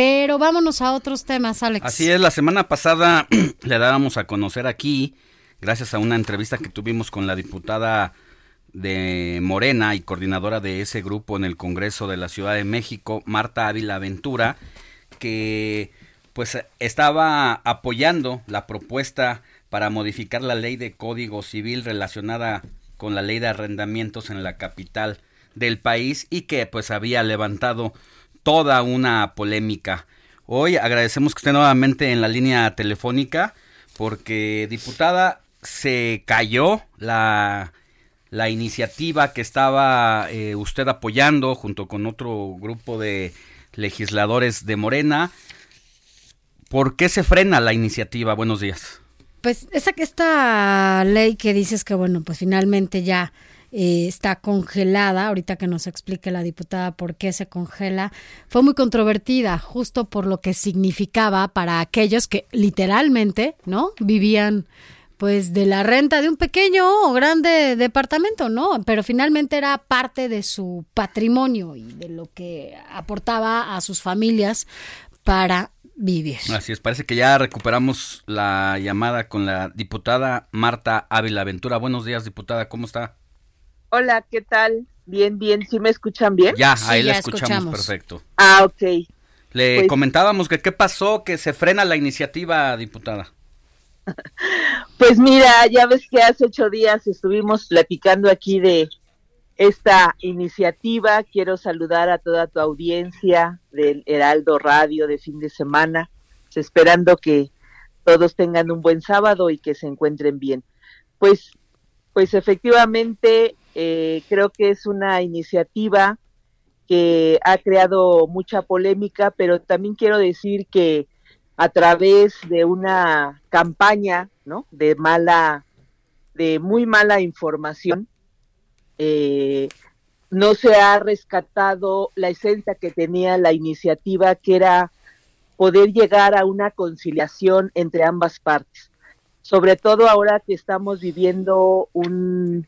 Pero vámonos a otros temas, Alex. Así es, la semana pasada le dábamos a conocer aquí, gracias a una entrevista que tuvimos con la diputada de Morena y coordinadora de ese grupo en el Congreso de la Ciudad de México, Marta Ávila Ventura, que pues estaba apoyando la propuesta para modificar la ley de Código Civil relacionada con la ley de arrendamientos en la capital del país y que pues había levantado toda una polémica. Hoy agradecemos que esté nuevamente en la línea telefónica porque diputada se cayó la la iniciativa que estaba eh, usted apoyando junto con otro grupo de legisladores de Morena. ¿Por qué se frena la iniciativa? Buenos días. Pues esa esta ley que dices que bueno, pues finalmente ya eh, está congelada, ahorita que nos explique la diputada por qué se congela, fue muy controvertida justo por lo que significaba para aquellos que literalmente, ¿no? Vivían pues de la renta de un pequeño o grande departamento, ¿no? Pero finalmente era parte de su patrimonio y de lo que aportaba a sus familias para vivir. Así es, parece que ya recuperamos la llamada con la diputada Marta Ávila Ventura. Buenos días, diputada, ¿cómo está? Hola, ¿qué tal? Bien, bien, ¿sí me escuchan bien? Ya, ahí la escuchamos, perfecto. Ah, ok. Le pues comentábamos que qué pasó, que se frena la iniciativa, diputada. Pues mira, ya ves que hace ocho días estuvimos platicando aquí de esta iniciativa. Quiero saludar a toda tu audiencia del Heraldo Radio de fin de semana, esperando que todos tengan un buen sábado y que se encuentren bien. Pues, pues efectivamente eh, creo que es una iniciativa que ha creado mucha polémica, pero también quiero decir que a través de una campaña, ¿no? De mala, de muy mala información, eh, no se ha rescatado la esencia que tenía la iniciativa, que era poder llegar a una conciliación entre ambas partes. Sobre todo ahora que estamos viviendo un,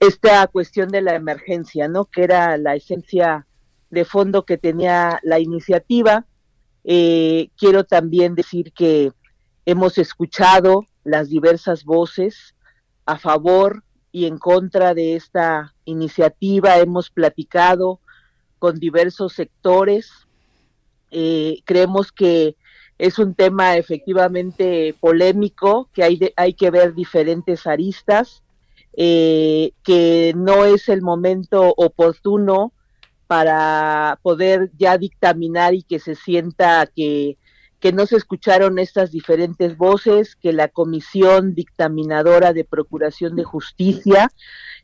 esta cuestión de la emergencia, ¿no? Que era la esencia de fondo que tenía la iniciativa eh, quiero también decir que hemos escuchado las diversas voces a favor y en contra de esta iniciativa, hemos platicado con diversos sectores. Eh, creemos que es un tema efectivamente polémico, que hay, hay que ver diferentes aristas, eh, que no es el momento oportuno para poder ya dictaminar y que se sienta que, que no se escucharon estas diferentes voces, que la comisión dictaminadora de Procuración de Justicia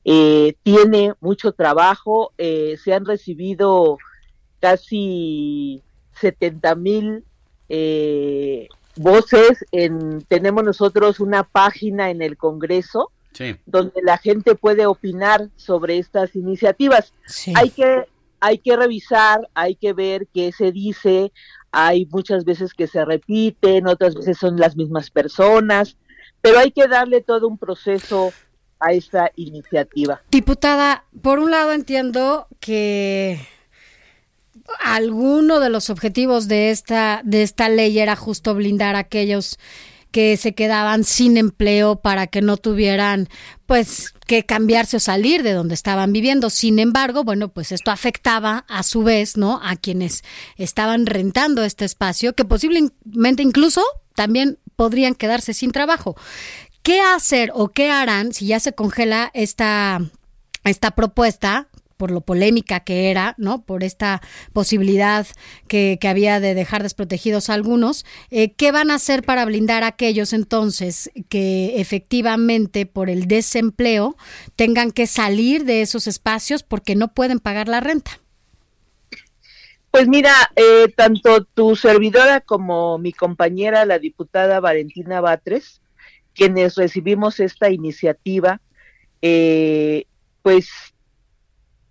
eh, tiene mucho trabajo, eh, se han recibido casi 70 mil eh, voces, en, tenemos nosotros una página en el Congreso donde la gente puede opinar sobre estas iniciativas. Hay que hay que revisar, hay que ver qué se dice, hay muchas veces que se repiten, otras veces son las mismas personas, pero hay que darle todo un proceso a esta iniciativa. Diputada, por un lado entiendo que alguno de los objetivos de esta de esta ley era justo blindar a aquellos que se quedaban sin empleo para que no tuvieran pues que cambiarse o salir de donde estaban viviendo. Sin embargo, bueno, pues esto afectaba a su vez, ¿no? A quienes estaban rentando este espacio, que posiblemente incluso también podrían quedarse sin trabajo. ¿Qué hacer o qué harán si ya se congela esta, esta propuesta? Por lo polémica que era, ¿no? Por esta posibilidad que, había de dejar desprotegidos a algunos. Eh, ¿Qué van a hacer para blindar a aquellos entonces que efectivamente por el desempleo tengan que salir de esos espacios porque no pueden pagar la renta? Pues mira, eh, tanto tu servidora como mi compañera, la diputada Valentina Batres, quienes recibimos esta iniciativa, eh, pues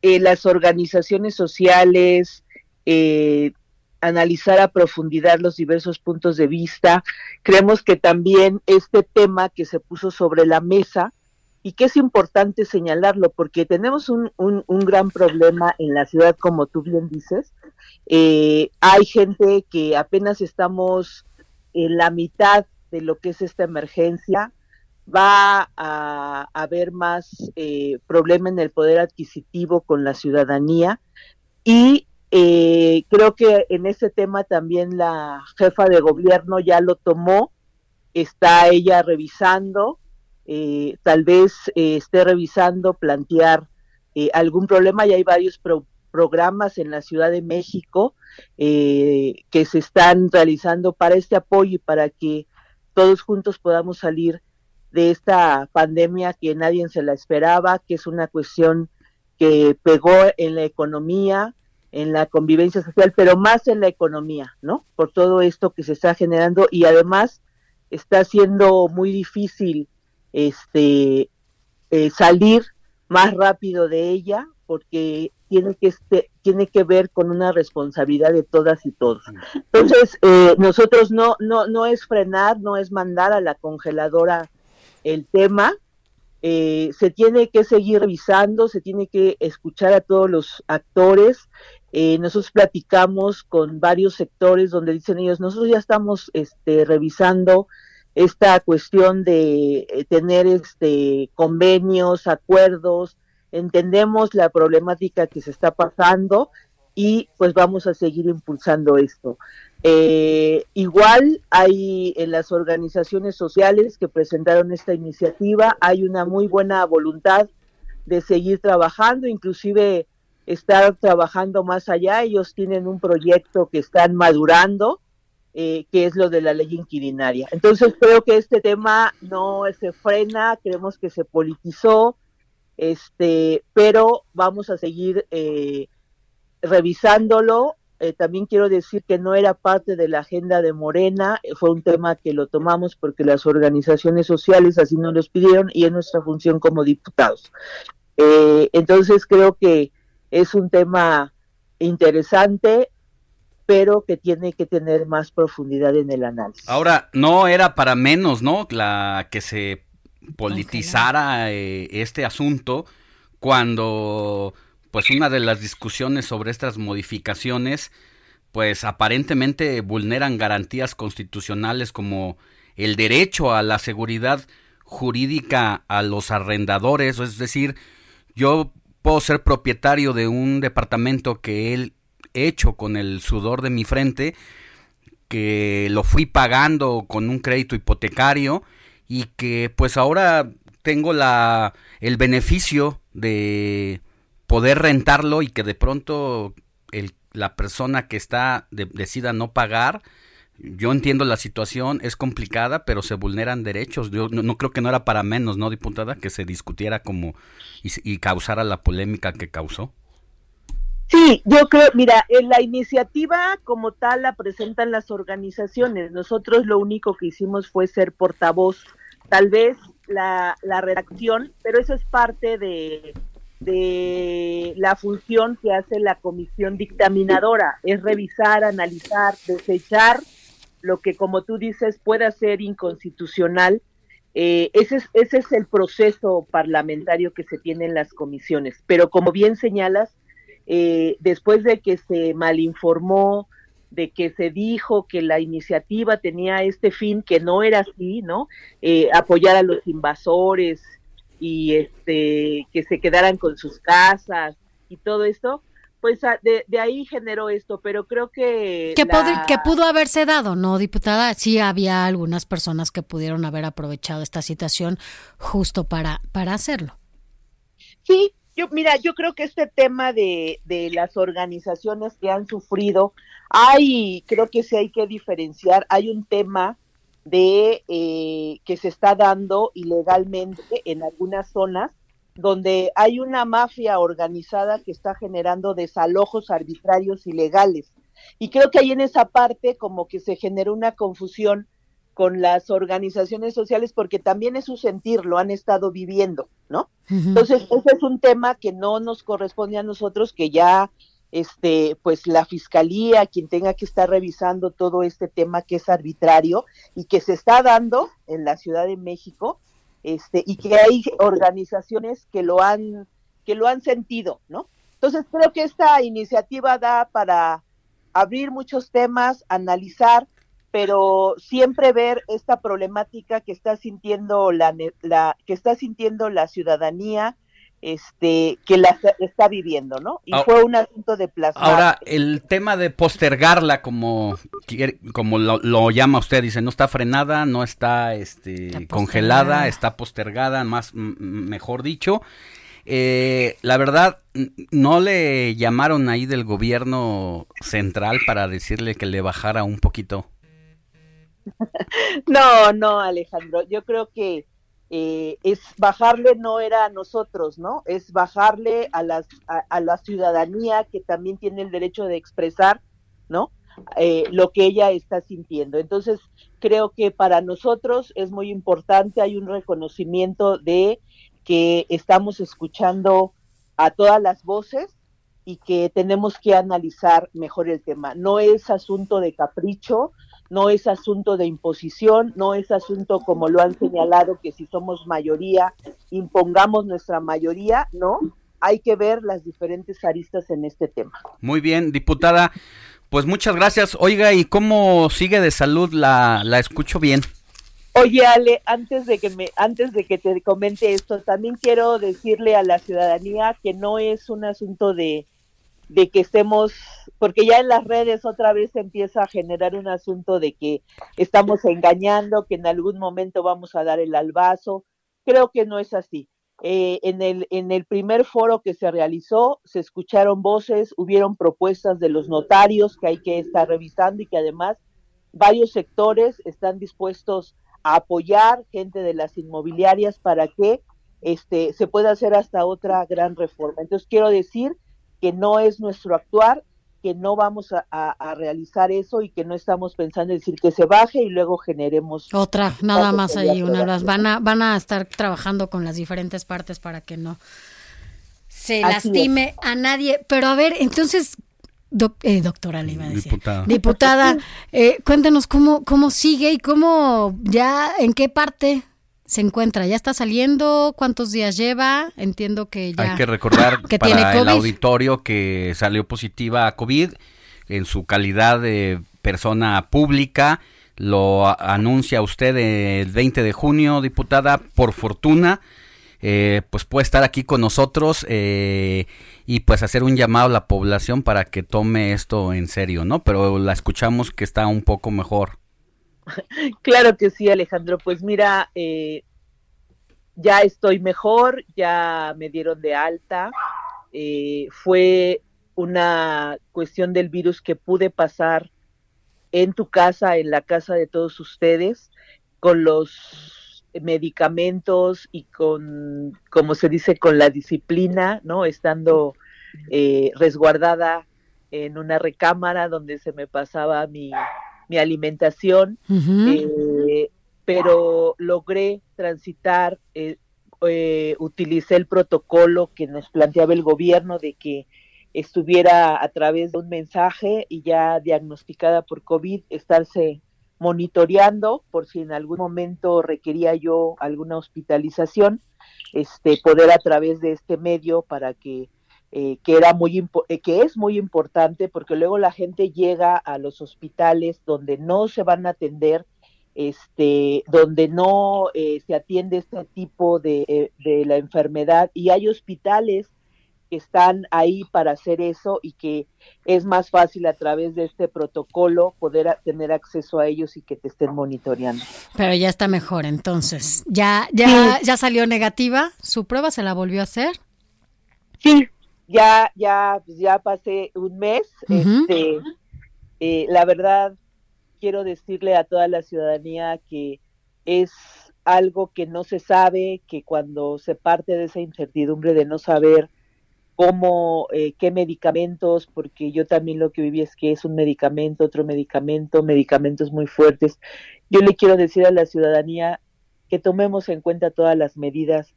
eh, las organizaciones sociales, analizar a profundidad los diversos puntos de vista. Creemos que también este tema que se puso sobre la mesa y que es importante señalarlo porque tenemos un, un, gran problema en la ciudad, como tú bien dices. Eh, hay gente que apenas estamos en la mitad de lo que es esta emergencia. Va a, haber más eh, problema en el poder adquisitivo con la ciudadanía y eh, creo que en ese tema también la jefa de gobierno ya lo tomó, está ella revisando eh, tal vez eh, esté revisando, plantear eh, algún problema. Ya hay varios programas en la Ciudad de México que se están realizando para este apoyo y para que todos juntos podamos salir de esta pandemia que nadie se la esperaba, que es una cuestión que pegó en la economía, en la convivencia social, pero más en la economía, ¿no? Por todo esto que se está generando y además está siendo muy difícil este, eh, salir más rápido de ella porque tiene que este, tiene que ver con una responsabilidad de todas y todos. Entonces, eh, nosotros no, no, no es frenar, no es mandar a la congeladora el tema, eh, se tiene que seguir revisando, se tiene que escuchar a todos los actores. nosotros platicamos con varios sectores donde dicen ellos, nosotros ya estamos este, revisando esta cuestión de eh, tener este convenios, acuerdos, entendemos la problemática que se está pasando y pues vamos a seguir impulsando esto. Eh, igual hay en las organizaciones sociales que presentaron esta iniciativa, hay una muy buena voluntad de seguir trabajando, inclusive estar trabajando más allá. Ellos tienen un proyecto que están madurando eh, que es lo de la ley inquilinaria. Entonces creo que este tema no se frena, creemos que se politizó, este, pero vamos a seguir eh, revisándolo. Eh, también quiero decir que no era parte de la agenda de Morena, fue un tema que lo tomamos porque las organizaciones sociales así nos los pidieron y es nuestra función como diputados. entonces creo que es un tema interesante, pero que tiene que tener más profundidad en el análisis. Ahora, no era para menos, ¿no? La que se politizara eh, este asunto cuando pues una de las discusiones sobre estas modificaciones pues aparentemente vulneran garantías constitucionales como el derecho a la seguridad jurídica a los arrendadores, es decir, yo puedo ser propietario de un departamento que él hecho con el sudor de mi frente, que lo fui pagando con un crédito hipotecario y que pues ahora tengo la el beneficio de poder rentarlo y que de pronto el, la persona que está decida no pagar yo entiendo la situación, es complicada, pero se vulneran derechos. Yo no, creo que no era para menos, ¿no, diputada? Que se discutiera como y causara la polémica que causó. Sí, yo creo, mira, en la iniciativa como tal la presentan las organizaciones. Nosotros lo único que hicimos fue ser portavoz, tal vez la, la redacción, pero eso es parte de, de la función que hace la comisión dictaminadora, es revisar, analizar, desechar lo que, como tú dices, pueda ser inconstitucional. Eh, ese, es, ese es el proceso parlamentario que se tiene en las comisiones. Pero como bien señalas, eh, después de que se malinformó, de que se dijo que la iniciativa tenía este fin, que no era así, ¿no? Eh, apoyar a los invasores y este que se quedaran con sus casas y todo esto, pues de, ahí generó esto, pero creo que... Que, que pudo haberse dado, ¿no, diputada? Sí había algunas personas que pudieron haber aprovechado esta situación justo para, para hacerlo. Sí, yo, mira, yo creo que este tema de, de las organizaciones que han sufrido, hay, creo que sí hay que diferenciar, hay un tema de eh, que se está dando ilegalmente en algunas zonas donde hay una mafia organizada que está generando desalojos arbitrarios ilegales. Y creo que ahí en esa parte como que se generó una confusión con las organizaciones sociales porque también es su sentir, lo han estado viviendo, ¿no? Entonces, ese es un tema que no nos corresponde a nosotros, que ya este, pues la fiscalía, quien tenga que estar revisando todo este tema que es arbitrario y que se está dando en la Ciudad de México, este, y que hay organizaciones que lo han, que lo han sentido, ¿no? Entonces creo que esta iniciativa da para abrir muchos temas, analizar, pero siempre ver esta problemática que está sintiendo la, la que está sintiendo la ciudadanía este que la está viviendo, ¿no? Y fue un asunto de plaza. Ahora, el tema de postergarla, como, como lo, llama usted, dice, no está frenada, no está, este, congelada, está postergada, más mejor dicho. Eh, la verdad, ¿no le llamaron ahí del gobierno central para decirle que le bajara un poquito? no, no, Alejandro, yo creo que eh, es bajarle no era a nosotros, ¿no? Es bajarle a, las, a, la ciudadanía que también tiene el derecho de expresar, ¿no? Eh, lo que ella está sintiendo. Entonces, creo que para nosotros es muy importante, hay un reconocimiento de que estamos escuchando a todas las voces y que tenemos que analizar mejor el tema. No es asunto de capricho, no es asunto de imposición, no es asunto como lo han señalado que si somos mayoría impongamos nuestra mayoría, no, hay que ver las diferentes aristas en este tema. Muy bien, diputada, pues muchas gracias. Oiga, ¿y cómo sigue de salud? La, la escucho bien. Oye, Ale, antes de que me, antes de que te comente esto, también quiero decirle a la ciudadanía que no es un asunto de de que estemos, porque ya en las redes otra vez se empieza a generar un asunto de que estamos engañando, que en algún momento vamos a dar el albazo. Creo que no es así. Eh, en, el, en el primer foro que se realizó, se escucharon voces, hubieron propuestas de los notarios que hay que estar revisando y que además varios sectores están dispuestos a apoyar gente de las inmobiliarias para que este, se pueda hacer hasta otra gran reforma. Entonces quiero decir que no es nuestro actuar, que no vamos a, realizar eso y que no estamos pensando en decir que se baje y luego generemos otra, nada más ahí, una van a van a estar trabajando con las diferentes partes para que no se lastime a nadie. Pero a ver, entonces eh, doctora le iba a decir. Diputada. Diputada, eh, cuéntanos cómo, cómo sigue y cómo ya, en qué parte se encuentra? ¿Ya está saliendo? ¿Cuántos días lleva? Entiendo que ya. Hay que recordar que para el auditorio que salió positiva a COVID en su calidad de persona pública. Lo anuncia usted el 20 de junio, diputada. Por fortuna, eh, pues puede estar aquí con nosotros eh, y pues hacer un llamado a la población para que tome esto en serio, ¿no? Pero la escuchamos que está un poco mejor. Claro que sí, Alejandro. Pues mira, eh, ya estoy mejor, ya me dieron de alta. Eh, fue una cuestión del virus que pude pasar en tu casa, en la casa de todos ustedes, con los medicamentos y con, como se dice, con la disciplina, ¿no? Estando eh, resguardada en una recámara donde se me pasaba mi, mi alimentación, eh, pero logré transitar, eh, eh, utilicé el protocolo que nos planteaba el gobierno de que estuviera a través de un mensaje y ya diagnosticada por COVID, estarse monitoreando por si en algún momento requería yo alguna hospitalización, este, poder a través de este medio para que eh, que era muy eh, que es muy importante porque luego la gente llega a los hospitales donde no se van a atender este donde no eh, se atiende este tipo de, de, la enfermedad y hay hospitales que están ahí para hacer eso y que es más fácil a través de este protocolo poder tener acceso a ellos y que te estén monitoreando. Pero ya está mejor entonces. ¿Ya ya ya salió negativa? ¿Su prueba se la volvió a hacer? Sí, ya, ya, pues ya pasé un mes. este, eh, la verdad, quiero decirle a toda la ciudadanía que es algo que no se sabe, que cuando se parte de esa incertidumbre de no saber cómo, eh, qué medicamentos, porque yo también lo que viví es que es un medicamento, otro medicamento, medicamentos muy fuertes. Yo le quiero decir a la ciudadanía que tomemos en cuenta todas las medidas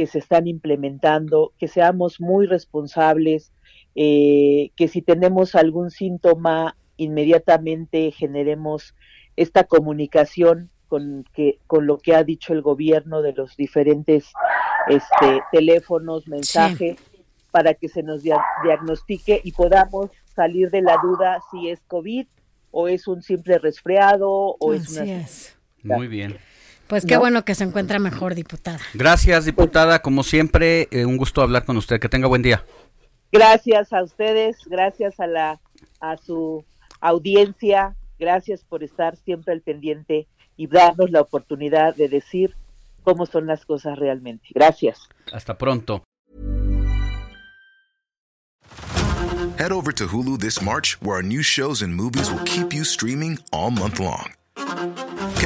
que se están implementando, que seamos muy responsables, eh, que si tenemos algún síntoma, inmediatamente generemos esta comunicación con, que, con lo que ha dicho el gobierno de los diferentes este, teléfonos, mensajes para que se nos diagnostique y podamos salir de la duda si es COVID o es un simple resfriado o es una... Muy bien. Pues qué bueno que se encuentra mejor, diputada. Gracias, diputada. Como siempre, eh, un gusto hablar con usted. Que tenga buen día. Gracias a ustedes, gracias a la a su audiencia, gracias por estar siempre al pendiente y darnos la oportunidad de decir cómo son las cosas realmente. Gracias. Hasta pronto. Head over to Hulu this March, where our new shows and movies will keep you streaming all month long.